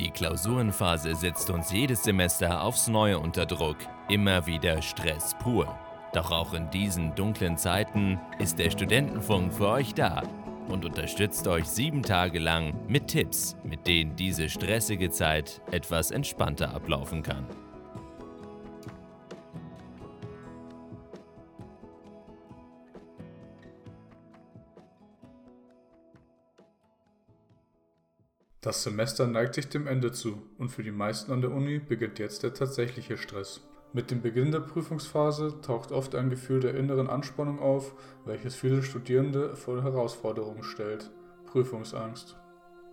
Die Klausurenphase setzt uns jedes Semester aufs Neue unter Druck. Immer wieder Stress pur. Doch auch in diesen dunklen Zeiten ist der Studentenfunk für euch da und unterstützt euch sieben Tage lang mit Tipps, mit denen diese stressige Zeit etwas entspannter ablaufen kann. Das Semester neigt sich dem Ende zu und für die meisten an der Uni beginnt jetzt der tatsächliche Stress. Mit dem Beginn der Prüfungsphase taucht oft ein Gefühl der inneren Anspannung auf, welches viele Studierende vor Herausforderungen stellt. Prüfungsangst.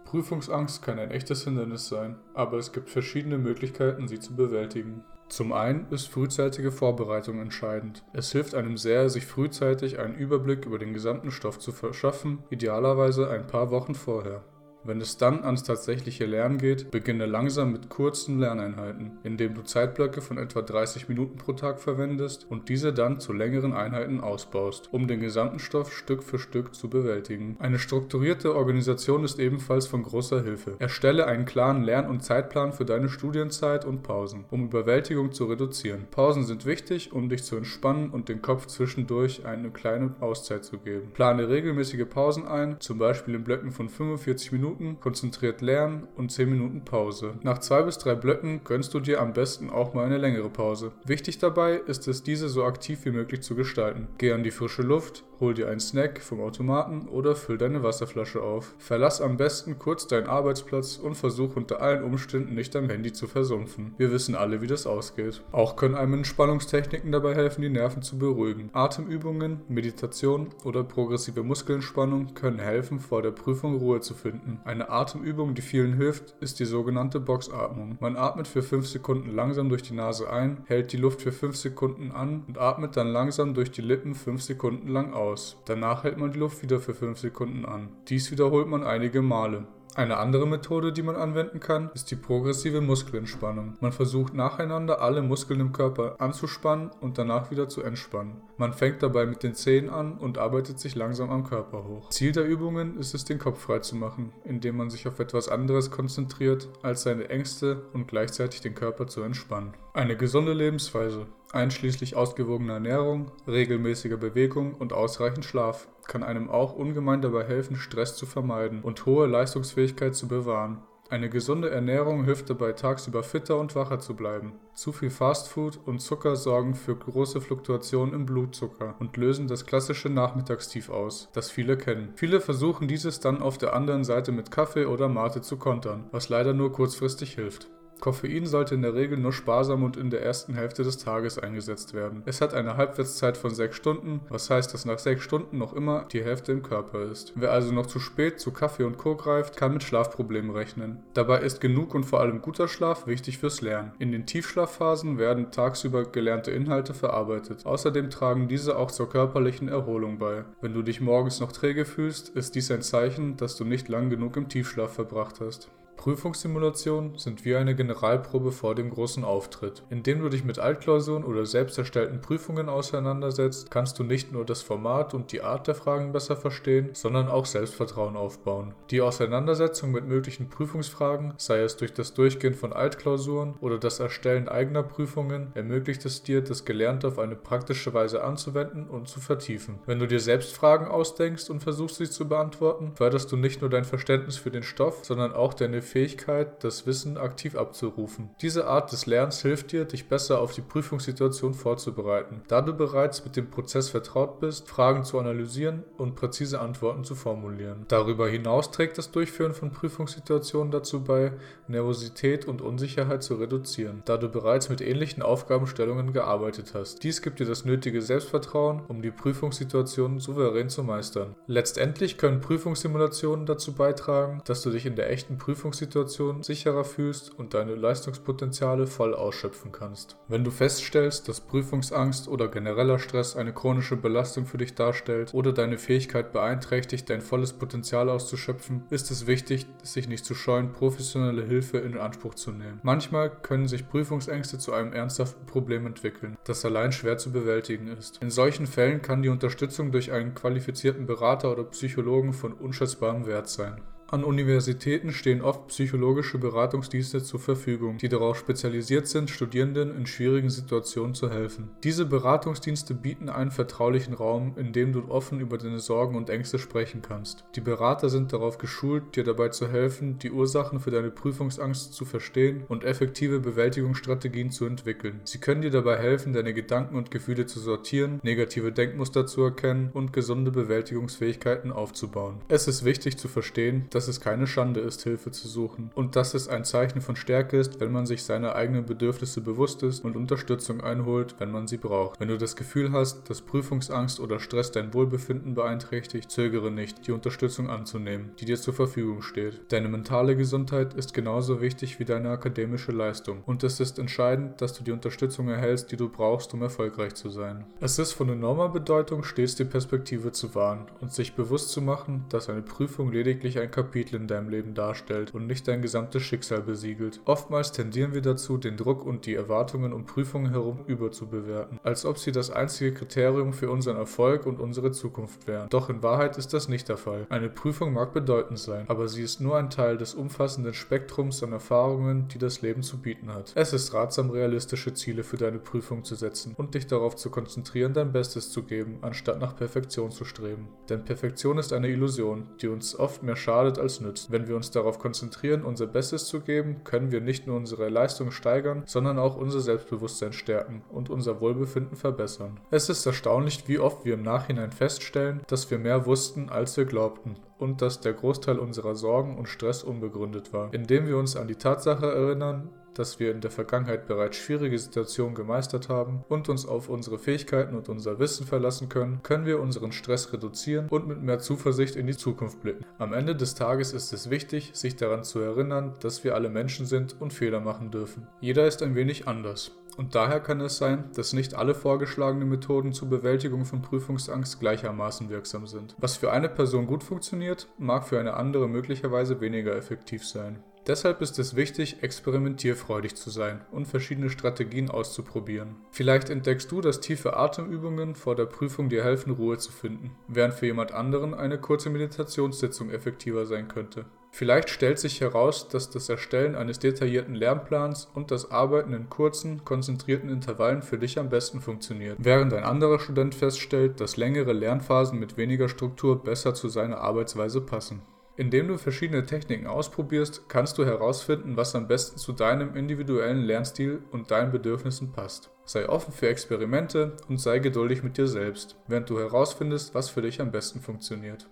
Prüfungsangst kann ein echtes Hindernis sein, aber es gibt verschiedene Möglichkeiten, sie zu bewältigen. Zum einen ist frühzeitige Vorbereitung entscheidend. Es hilft einem sehr, sich frühzeitig einen Überblick über den gesamten Stoff zu verschaffen, idealerweise ein paar Wochen vorher. Wenn es dann ans tatsächliche Lernen geht, beginne langsam mit kurzen Lerneinheiten, indem du Zeitblöcke von etwa 30 Minuten pro Tag verwendest und diese dann zu längeren Einheiten ausbaust, um den gesamten Stoff Stück für Stück zu bewältigen. Eine strukturierte Organisation ist ebenfalls von großer Hilfe. Erstelle einen klaren Lern- und Zeitplan für deine Studienzeit und Pausen, um Überwältigung zu reduzieren. Pausen sind wichtig, um dich zu entspannen und den Kopf zwischendurch eine kleine Auszeit zu geben. Plane regelmäßige Pausen ein, zum Beispiel in Blöcken von 45 Minuten Minuten konzentriert lernen und 10 Minuten Pause. Nach zwei bis drei Blöcken gönnst du dir am besten auch mal eine längere Pause. Wichtig dabei ist es, diese so aktiv wie möglich zu gestalten. Geh an die frische Luft, hol dir einen Snack vom Automaten oder füll deine Wasserflasche auf. Verlass am besten kurz deinen Arbeitsplatz und versuch unter allen Umständen nicht am Handy zu versumpfen. Wir wissen alle, wie das ausgeht. Auch können einem Entspannungstechniken dabei helfen, die Nerven zu beruhigen. Atemübungen, Meditation oder progressive Muskelentspannung können helfen, vor der Prüfung Ruhe zu finden. Eine Atemübung, die vielen hilft, ist die sogenannte Boxatmung. Man atmet für 5 Sekunden langsam durch die Nase ein, hält die Luft für 5 Sekunden an und atmet dann langsam durch die Lippen 5 Sekunden lang aus. Danach hält man die Luft wieder für 5 Sekunden an. Dies wiederholt man einige Male. Eine andere Methode, die man anwenden kann, ist die progressive Muskelentspannung. Man versucht nacheinander alle Muskeln im Körper anzuspannen und danach wieder zu entspannen. Man fängt dabei mit den Zehen an und arbeitet sich langsam am Körper hoch. Ziel der Übungen ist es, den Kopf frei zu machen, indem man sich auf etwas anderes konzentriert, als seine Ängste und gleichzeitig den Körper zu entspannen. Eine gesunde Lebensweise einschließlich ausgewogener Ernährung, regelmäßiger Bewegung und ausreichend Schlaf, kann einem auch ungemein dabei helfen, Stress zu vermeiden und hohe Leistungsfähigkeit zu bewahren. Eine gesunde Ernährung hilft dabei, tagsüber fitter und wacher zu bleiben. Zu viel Fastfood und Zucker sorgen für große Fluktuationen im Blutzucker und lösen das klassische Nachmittagstief aus, das viele kennen. Viele versuchen dieses dann auf der anderen Seite mit Kaffee oder Mate zu kontern, was leider nur kurzfristig hilft. Koffein sollte in der Regel nur sparsam und in der ersten Hälfte des Tages eingesetzt werden. Es hat eine Halbwertszeit von 6 Stunden, was heißt, dass nach 6 Stunden noch immer die Hälfte im Körper ist. Wer also noch zu spät zu Kaffee und Co. greift, kann mit Schlafproblemen rechnen. Dabei ist genug und vor allem guter Schlaf wichtig fürs Lernen. In den Tiefschlafphasen werden tagsüber gelernte Inhalte verarbeitet. Außerdem tragen diese auch zur körperlichen Erholung bei. Wenn du dich morgens noch träge fühlst, ist dies ein Zeichen, dass du nicht lang genug im Tiefschlaf verbracht hast. Prüfungssimulationen sind wie eine Generalprobe vor dem großen Auftritt. Indem du dich mit Altklausuren oder selbst erstellten Prüfungen auseinandersetzt, kannst du nicht nur das Format und die Art der Fragen besser verstehen, sondern auch Selbstvertrauen aufbauen. Die Auseinandersetzung mit möglichen Prüfungsfragen, sei es durch das Durchgehen von Altklausuren oder das Erstellen eigener Prüfungen, ermöglicht es dir, das Gelernte auf eine praktische Weise anzuwenden und zu vertiefen. Wenn du dir selbst Fragen ausdenkst und versuchst sie zu beantworten, förderst du nicht nur dein Verständnis für den Stoff, sondern auch deine Fähigkeit, das Wissen aktiv abzurufen. Diese Art des Lernens hilft dir, dich besser auf die Prüfungssituation vorzubereiten, da du bereits mit dem Prozess vertraut bist, Fragen zu analysieren und präzise Antworten zu formulieren. Darüber hinaus trägt das Durchführen von Prüfungssituationen dazu bei, Nervosität und Unsicherheit zu reduzieren, da du bereits mit ähnlichen Aufgabenstellungen gearbeitet hast. Dies gibt dir das nötige Selbstvertrauen, um die Prüfungssituation souverän zu meistern. Letztendlich können Prüfungssimulationen dazu beitragen, dass du dich in der echten Prüfungssituation Prüfungssituation sicherer fühlst und deine Leistungspotenziale voll ausschöpfen kannst. Wenn du feststellst, dass Prüfungsangst oder genereller Stress eine chronische Belastung für dich darstellt oder deine Fähigkeit beeinträchtigt, dein volles Potenzial auszuschöpfen, ist es wichtig, sich nicht zu scheuen, professionelle Hilfe in Anspruch zu nehmen. Manchmal können sich Prüfungsängste zu einem ernsthaften Problem entwickeln, das allein schwer zu bewältigen ist. In solchen Fällen kann die Unterstützung durch einen qualifizierten Berater oder Psychologen von unschätzbarem Wert sein. An Universitäten stehen oft psychologische Beratungsdienste zur Verfügung, die darauf spezialisiert sind, Studierenden in schwierigen Situationen zu helfen. Diese Beratungsdienste bieten einen vertraulichen Raum, in dem du offen über deine Sorgen und Ängste sprechen kannst. Die Berater sind darauf geschult, dir dabei zu helfen, die Ursachen für deine Prüfungsangst zu verstehen und effektive Bewältigungsstrategien zu entwickeln. Sie können dir dabei helfen, deine Gedanken und Gefühle zu sortieren, negative Denkmuster zu erkennen und gesunde Bewältigungsfähigkeiten aufzubauen. Es ist wichtig zu verstehen, dass es keine Schande ist, Hilfe zu suchen und dass es ein Zeichen von Stärke ist, wenn man sich seiner eigenen Bedürfnisse bewusst ist und Unterstützung einholt, wenn man sie braucht. Wenn du das Gefühl hast, dass Prüfungsangst oder Stress dein Wohlbefinden beeinträchtigt, zögere nicht, die Unterstützung anzunehmen, die dir zur Verfügung steht. Deine mentale Gesundheit ist genauso wichtig wie deine akademische Leistung und es ist entscheidend, dass du die Unterstützung erhältst, die du brauchst, um erfolgreich zu sein. Es ist von enormer Bedeutung, stets die Perspektive zu wahren und sich bewusst zu machen, dass eine Prüfung lediglich ein Kapitel Kapitel in deinem Leben darstellt und nicht dein gesamtes Schicksal besiegelt. Oftmals tendieren wir dazu, den Druck und die Erwartungen um Prüfungen herum überzubewerten, als ob sie das einzige Kriterium für unseren Erfolg und unsere Zukunft wären. Doch in Wahrheit ist das nicht der Fall. Eine Prüfung mag bedeutend sein, aber sie ist nur ein Teil des umfassenden Spektrums an Erfahrungen, die das Leben zu bieten hat. Es ist ratsam, realistische Ziele für deine Prüfung zu setzen und dich darauf zu konzentrieren, dein Bestes zu geben, anstatt nach Perfektion zu streben. Denn Perfektion ist eine Illusion, die uns oft mehr schadet als nützt. Wenn wir uns darauf konzentrieren, unser Bestes zu geben, können wir nicht nur unsere Leistung steigern, sondern auch unser Selbstbewusstsein stärken und unser Wohlbefinden verbessern. Es ist erstaunlich, wie oft wir im Nachhinein feststellen, dass wir mehr wussten, als wir glaubten und dass der Großteil unserer Sorgen und Stress unbegründet war. Indem wir uns an die Tatsache erinnern, dass wir in der Vergangenheit bereits schwierige Situationen gemeistert haben und uns auf unsere Fähigkeiten und unser Wissen verlassen können, können wir unseren Stress reduzieren und mit mehr Zuversicht in die Zukunft blicken. Am Ende des Tages ist es wichtig, sich daran zu erinnern, dass wir alle Menschen sind und Fehler machen dürfen. Jeder ist ein wenig anders. Und daher kann es sein, dass nicht alle vorgeschlagenen Methoden zur Bewältigung von Prüfungsangst gleichermaßen wirksam sind. Was für eine Person gut funktioniert, mag für eine andere möglicherweise weniger effektiv sein. Deshalb ist es wichtig, experimentierfreudig zu sein und verschiedene Strategien auszuprobieren. Vielleicht entdeckst du, dass tiefe Atemübungen vor der Prüfung dir helfen, Ruhe zu finden, während für jemand anderen eine kurze Meditationssitzung effektiver sein könnte. Vielleicht stellt sich heraus, dass das Erstellen eines detaillierten Lernplans und das Arbeiten in kurzen, konzentrierten Intervallen für dich am besten funktioniert, während ein anderer Student feststellt, dass längere Lernphasen mit weniger Struktur besser zu seiner Arbeitsweise passen. Indem du verschiedene Techniken ausprobierst, kannst du herausfinden, was am besten zu deinem individuellen Lernstil und deinen Bedürfnissen passt. Sei offen für Experimente und sei geduldig mit dir selbst, während du herausfindest, was für dich am besten funktioniert.